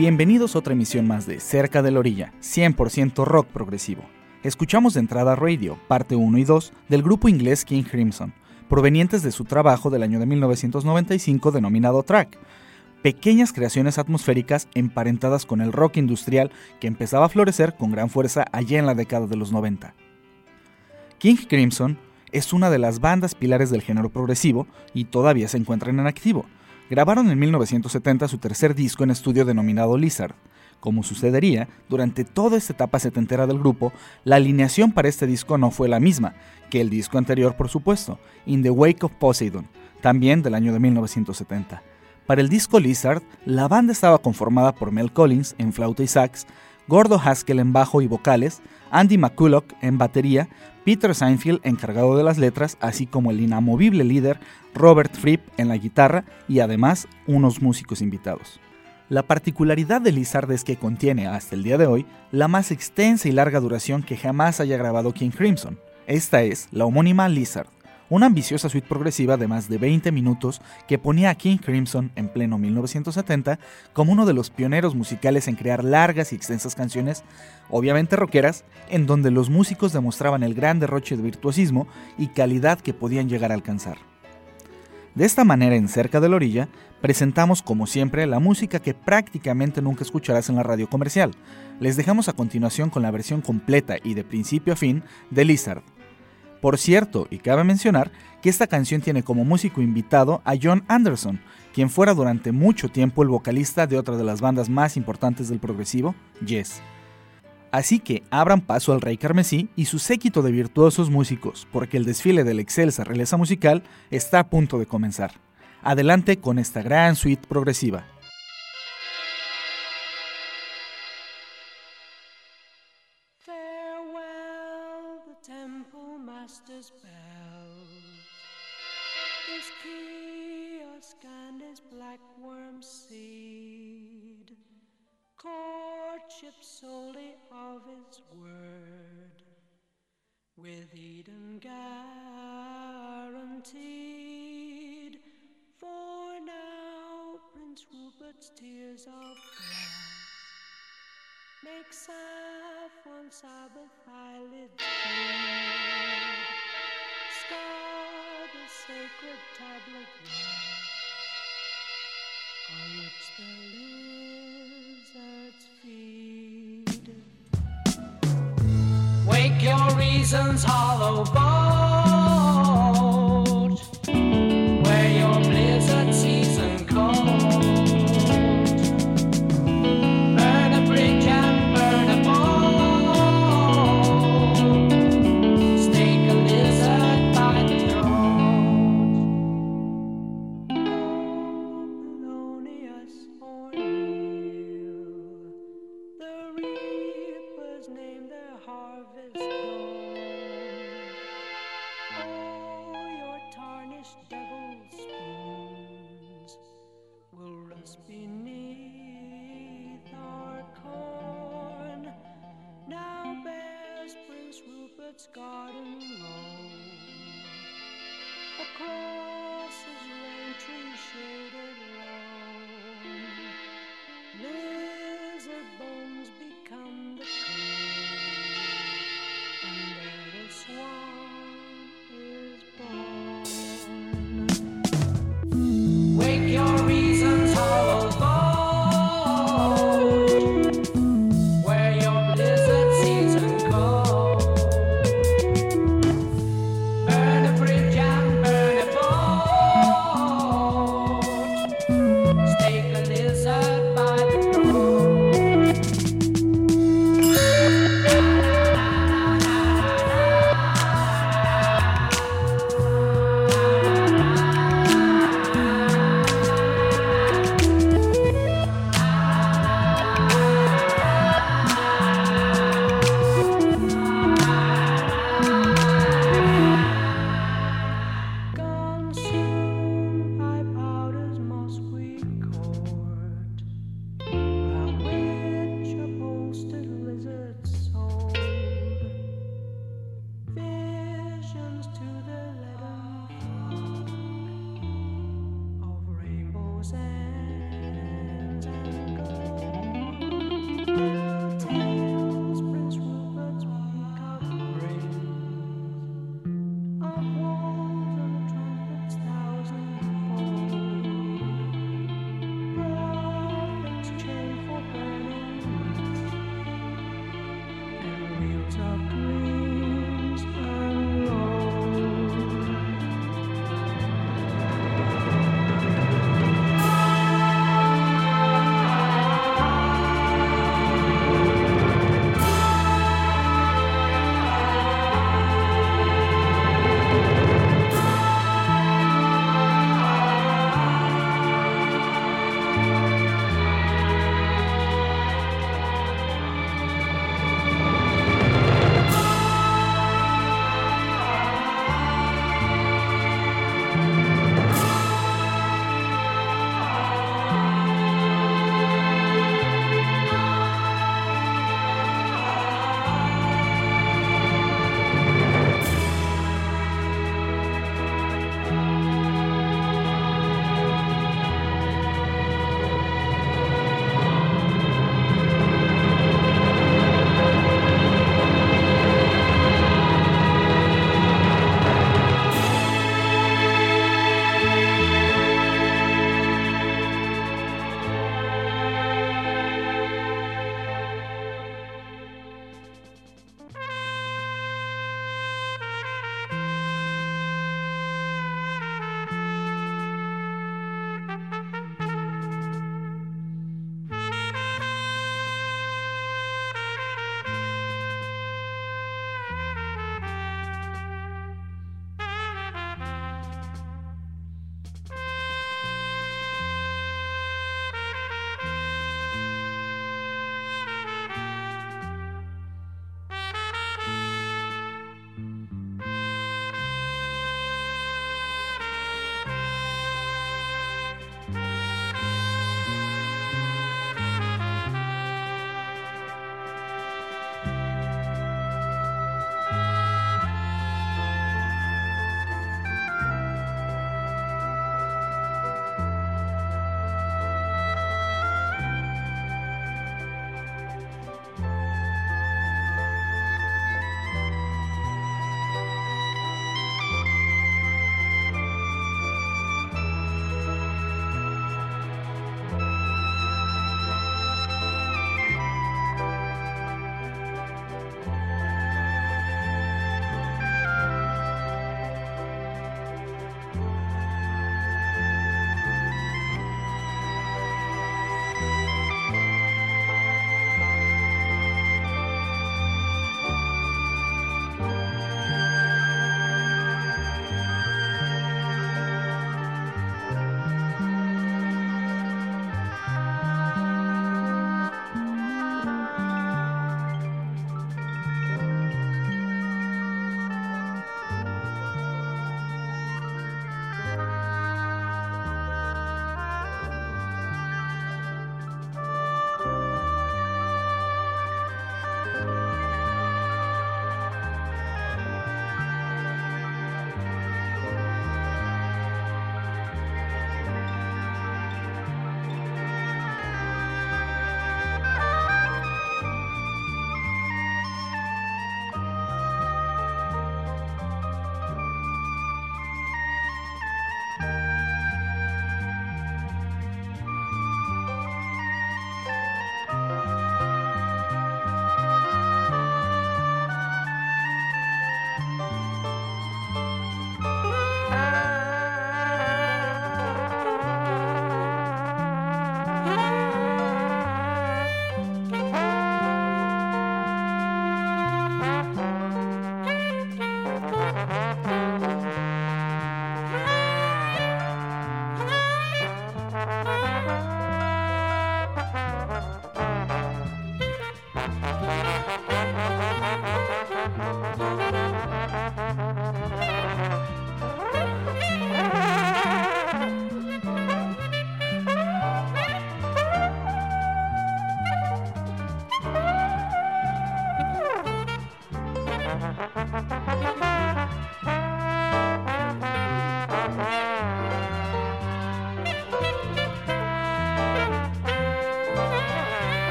Bienvenidos a otra emisión más de Cerca de la Orilla, 100% rock progresivo. Escuchamos de entrada Radio, parte 1 y 2, del grupo inglés King Crimson, provenientes de su trabajo del año de 1995 denominado Track, pequeñas creaciones atmosféricas emparentadas con el rock industrial que empezaba a florecer con gran fuerza allá en la década de los 90. King Crimson es una de las bandas pilares del género progresivo y todavía se encuentran en activo, grabaron en 1970 su tercer disco en estudio denominado Lizard. Como sucedería, durante toda esta etapa setentera del grupo, la alineación para este disco no fue la misma que el disco anterior, por supuesto, In the Wake of Poseidon, también del año de 1970. Para el disco Lizard, la banda estaba conformada por Mel Collins en flauta y sax, Gordo Haskell en bajo y vocales, Andy McCulloch en batería, Peter Seinfeld encargado de las letras, así como el inamovible líder Robert Fripp en la guitarra y además unos músicos invitados. La particularidad de Lizard es que contiene, hasta el día de hoy, la más extensa y larga duración que jamás haya grabado King Crimson. Esta es la homónima Lizard, una ambiciosa suite progresiva de más de 20 minutos que ponía a King Crimson en pleno 1970 como uno de los pioneros musicales en crear largas y extensas canciones, obviamente rockeras, en donde los músicos demostraban el gran derroche de virtuosismo y calidad que podían llegar a alcanzar. De esta manera, en Cerca de la Orilla, presentamos como siempre la música que prácticamente nunca escucharás en la radio comercial. Les dejamos a continuación con la versión completa y de principio a fin de Lizard, por cierto, y cabe mencionar que esta canción tiene como músico invitado a John Anderson, quien fuera durante mucho tiempo el vocalista de otra de las bandas más importantes del progresivo, Yes. Así que abran paso al Rey Carmesí y su séquito de virtuosos músicos, porque el desfile de la excelsa realeza musical está a punto de comenzar. Adelante con esta gran suite progresiva. Eden guaranteed. For now, Prince Rupert's tears of glass make saffron Sabbath eyelids bleed, scar the sacred tablet season's hollow ball.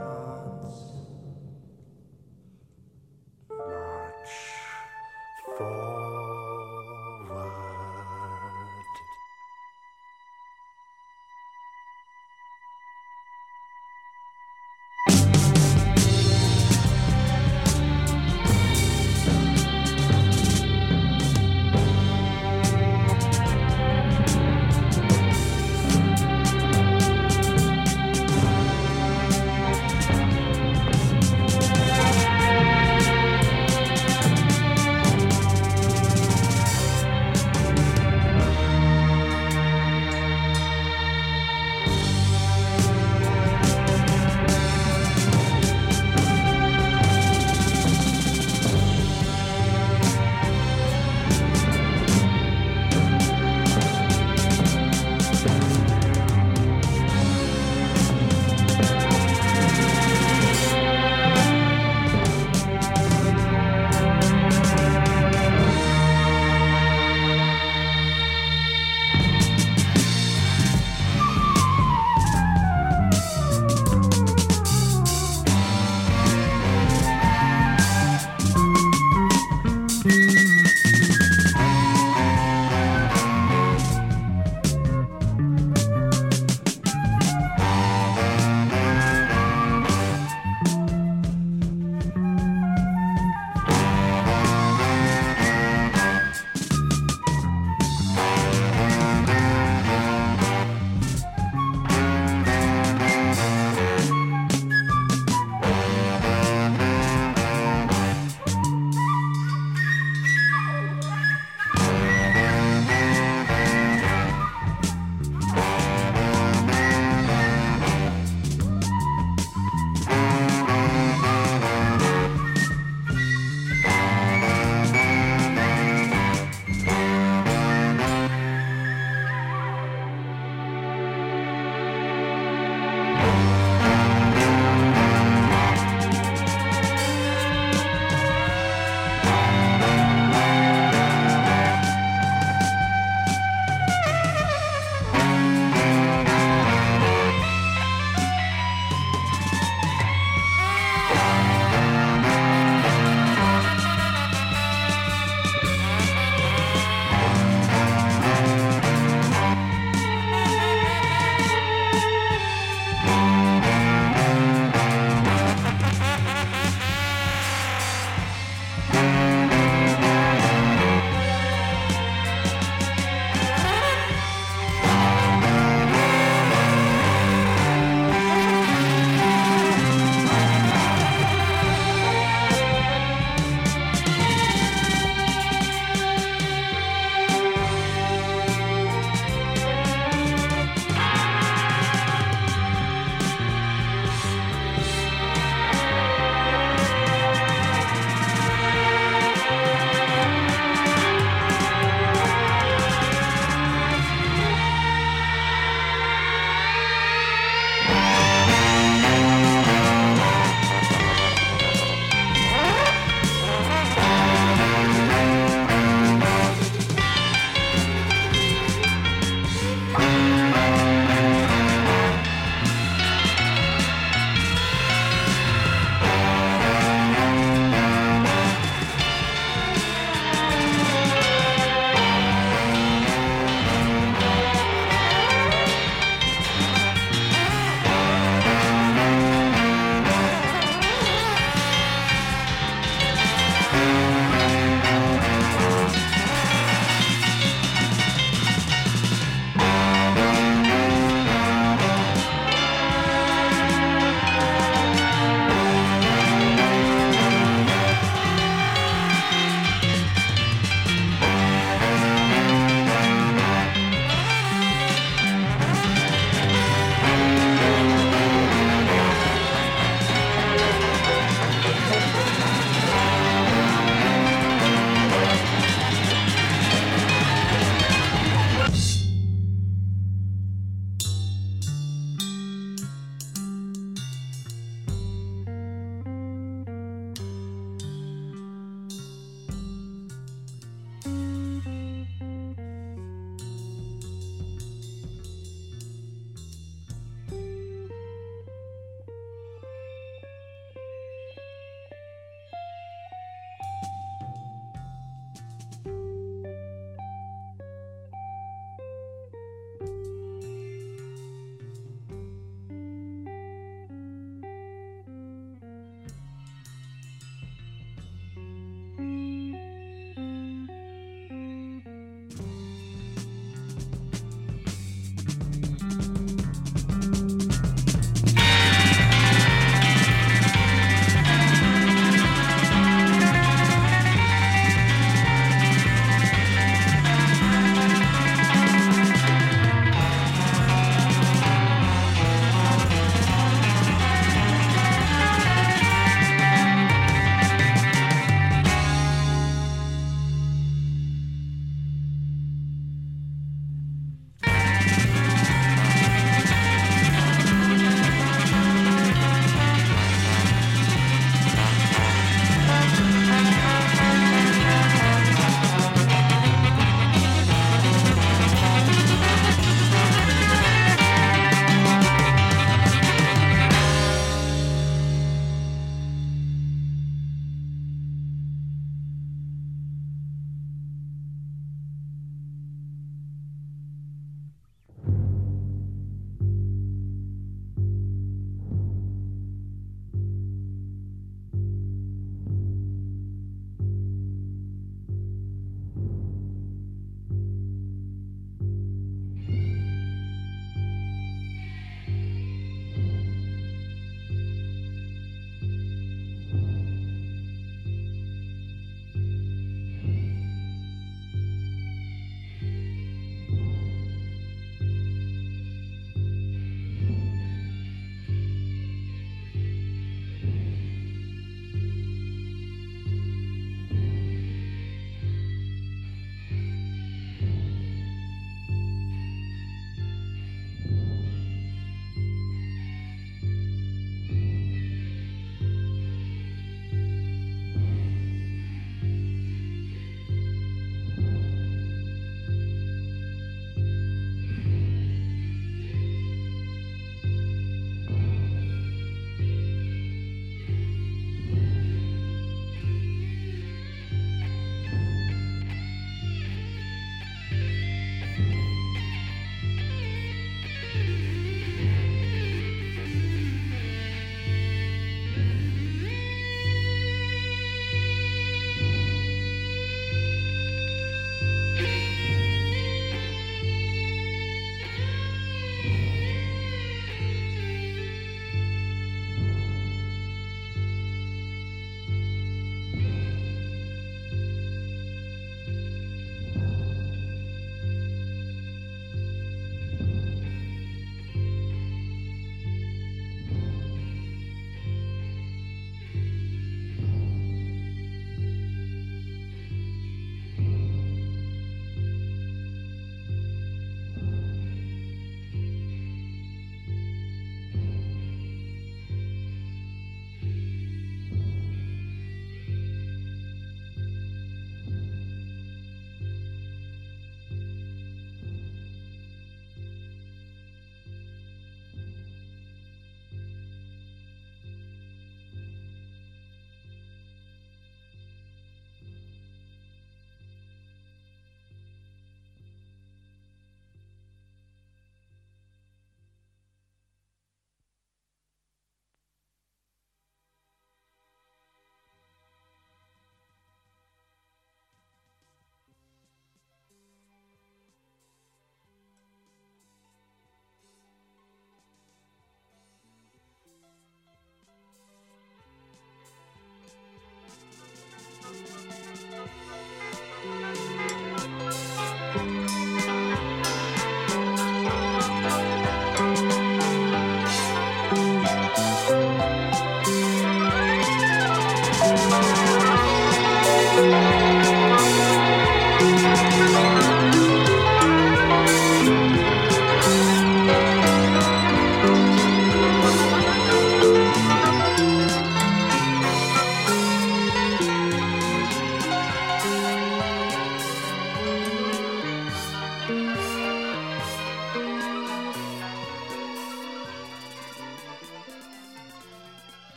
uh,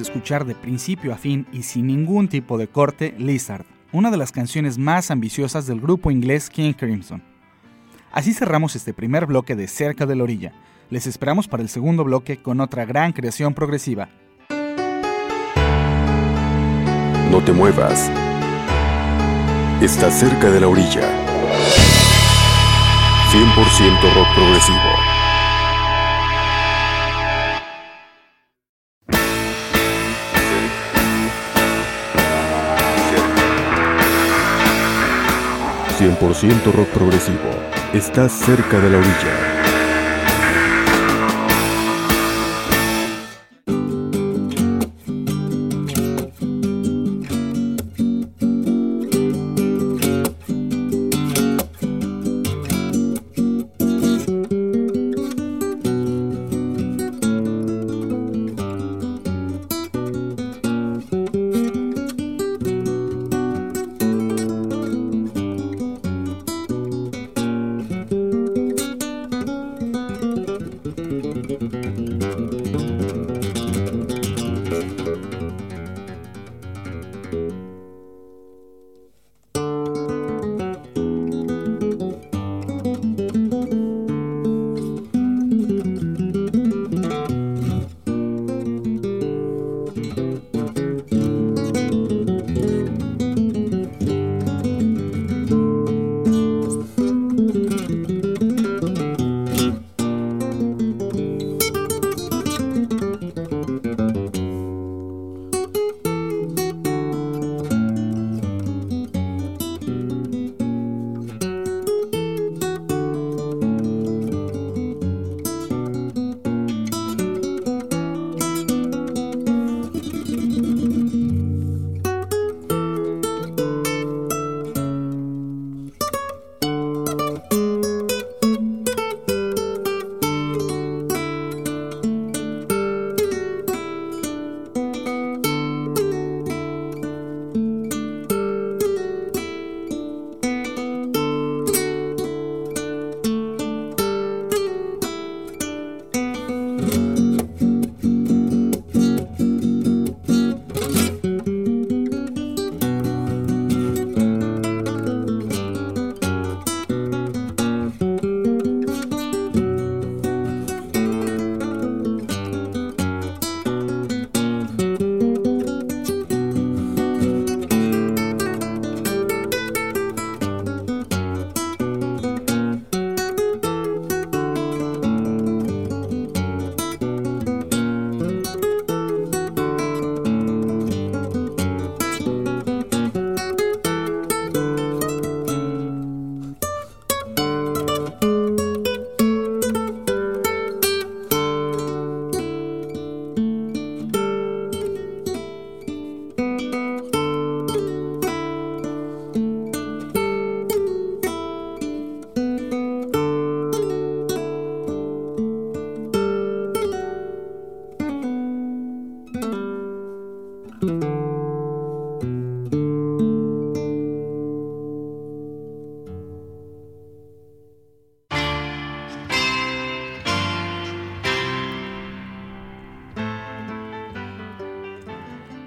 Escuchar de principio a fin y sin ningún tipo de corte Lizard, una de las canciones más ambiciosas del grupo inglés King Crimson. Así cerramos este primer bloque de Cerca de la Orilla. Les esperamos para el segundo bloque con otra gran creación progresiva. No te muevas. Estás cerca de la orilla. 100% rock progresivo. ...100% rock progresivo... ...estás cerca de la orilla...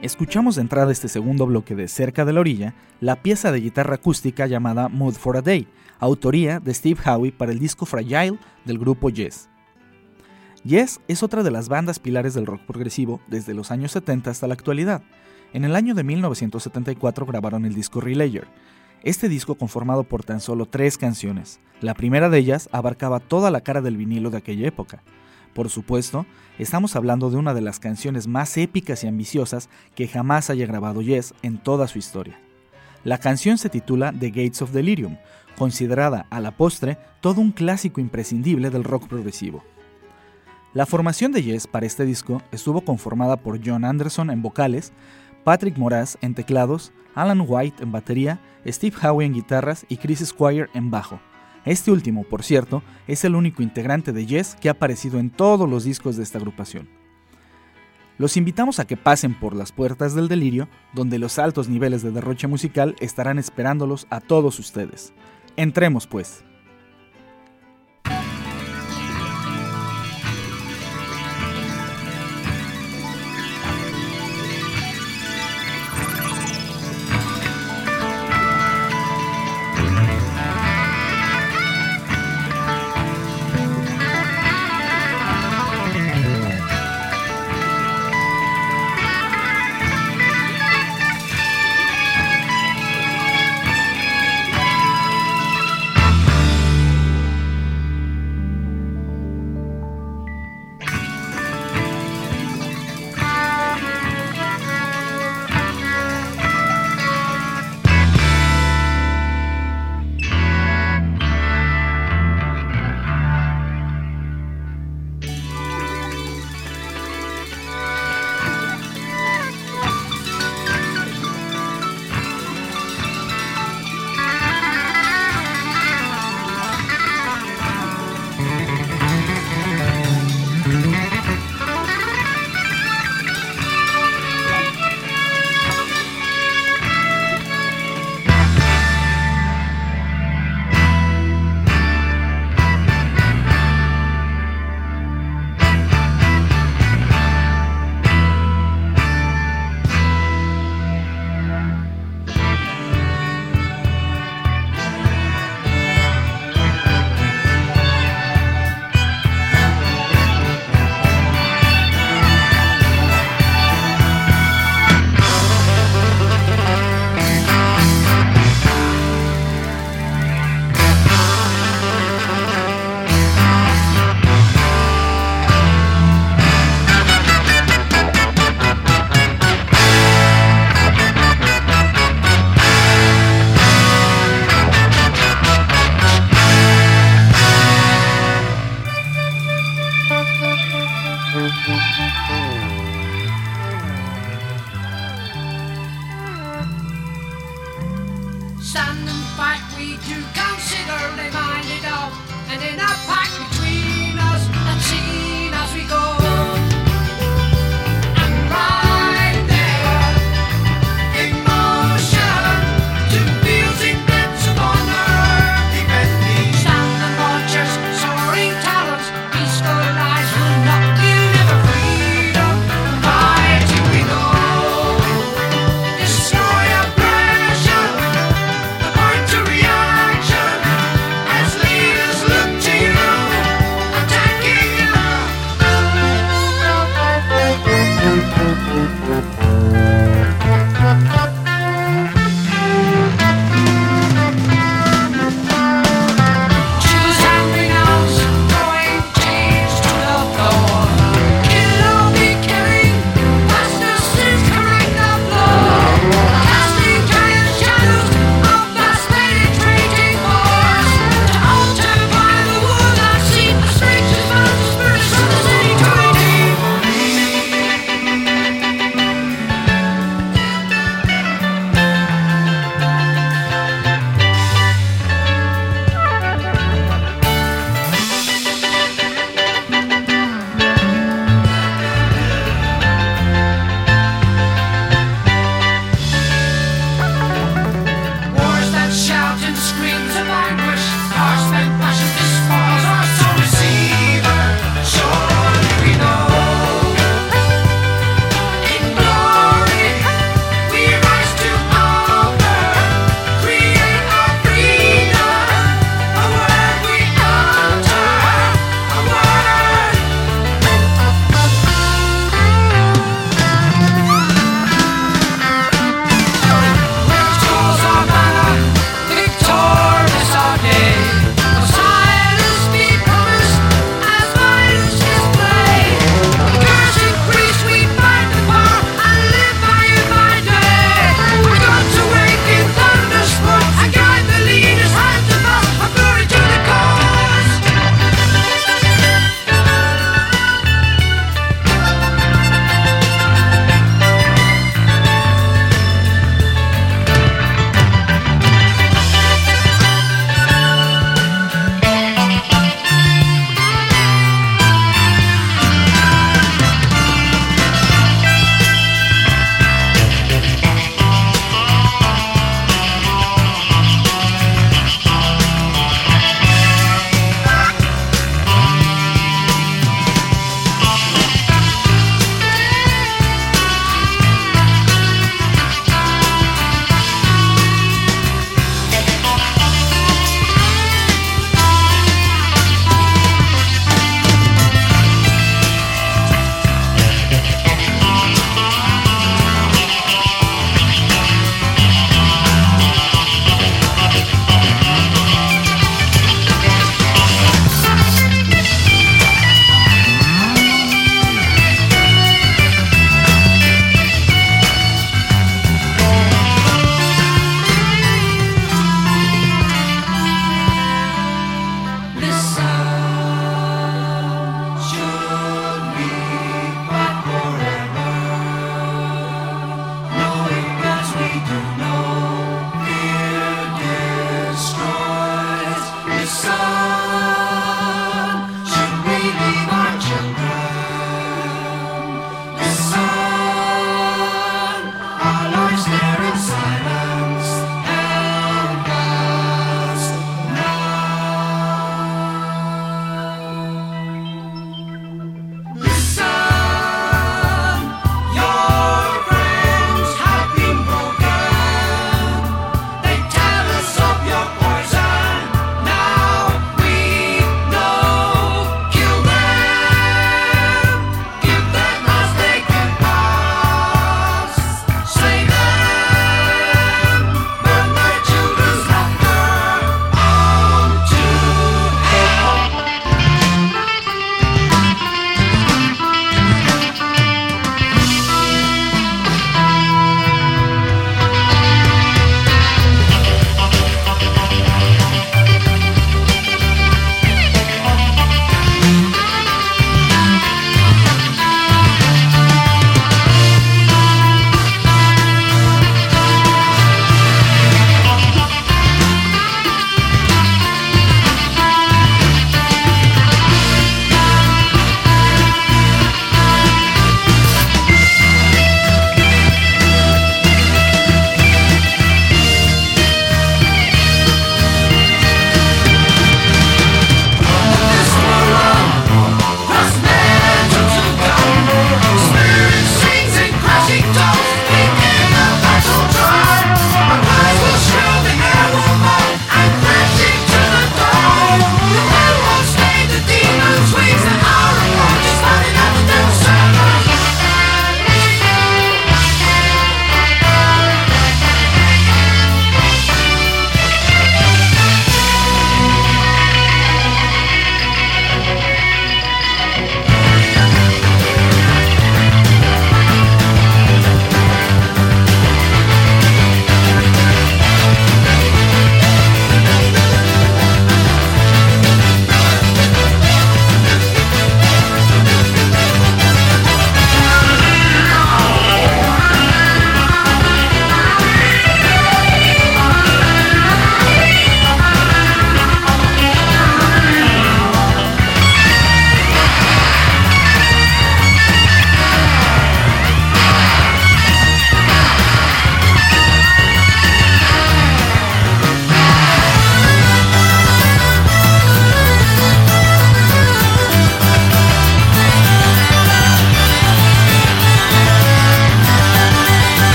Escuchamos de entrada este segundo bloque de Cerca de la Orilla la pieza de guitarra acústica llamada Mood for a Day, autoría de Steve Howe para el disco Fragile del grupo Yes. Yes es otra de las bandas pilares del rock progresivo desde los años 70 hasta la actualidad. En el año de 1974 grabaron el disco Relayer. Este disco conformado por tan solo tres canciones. La primera de ellas abarcaba toda la cara del vinilo de aquella época. Por supuesto, estamos hablando de una de las canciones más épicas y ambiciosas que jamás haya grabado Yes en toda su historia. La canción se titula The Gates of Delirium, considerada a la postre todo un clásico imprescindible del rock progresivo. La formación de Yes para este disco estuvo conformada por John Anderson en vocales, Patrick Moraz en teclados, Alan White en batería, Steve Howe en guitarras y Chris Squire en bajo. Este último, por cierto, es el único integrante de Yes que ha aparecido en todos los discos de esta agrupación. Los invitamos a que pasen por las puertas del delirio, donde los altos niveles de derroche musical estarán esperándolos a todos ustedes. Entremos pues.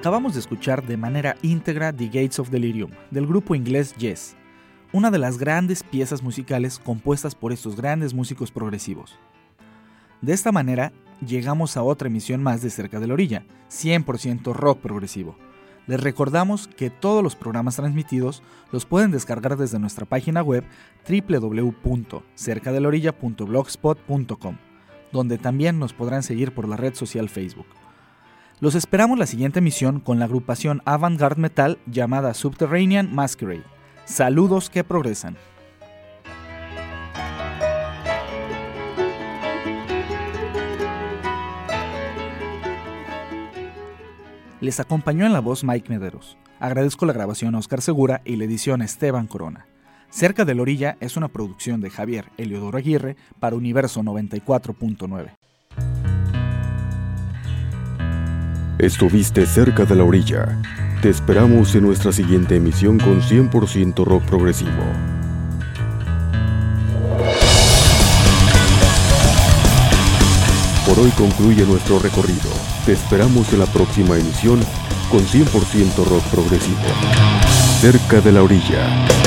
Acabamos de escuchar de manera íntegra The Gates of Delirium, del grupo inglés Yes, una de las grandes piezas musicales compuestas por estos grandes músicos progresivos. De esta manera, llegamos a otra emisión más de Cerca de la Orilla, 100% rock progresivo. Les recordamos que todos los programas transmitidos los pueden descargar desde nuestra página web www.cercadelorilla.blogspot.com, donde también nos podrán seguir por la red social Facebook. Los esperamos la siguiente emisión con la agrupación avant-garde metal llamada Subterranean Masquerade. Saludos que progresan. Les acompañó en la voz Mike Mederos. Agradezco la grabación Oscar Segura y la edición Esteban Corona. Cerca de la orilla es una producción de Javier Eliodoro Aguirre para Universo 94.9. Estuviste cerca de la orilla. Te esperamos en nuestra siguiente emisión con 100% rock progresivo. Por hoy concluye nuestro recorrido. Te esperamos en la próxima emisión con 100% rock progresivo. Cerca de la orilla.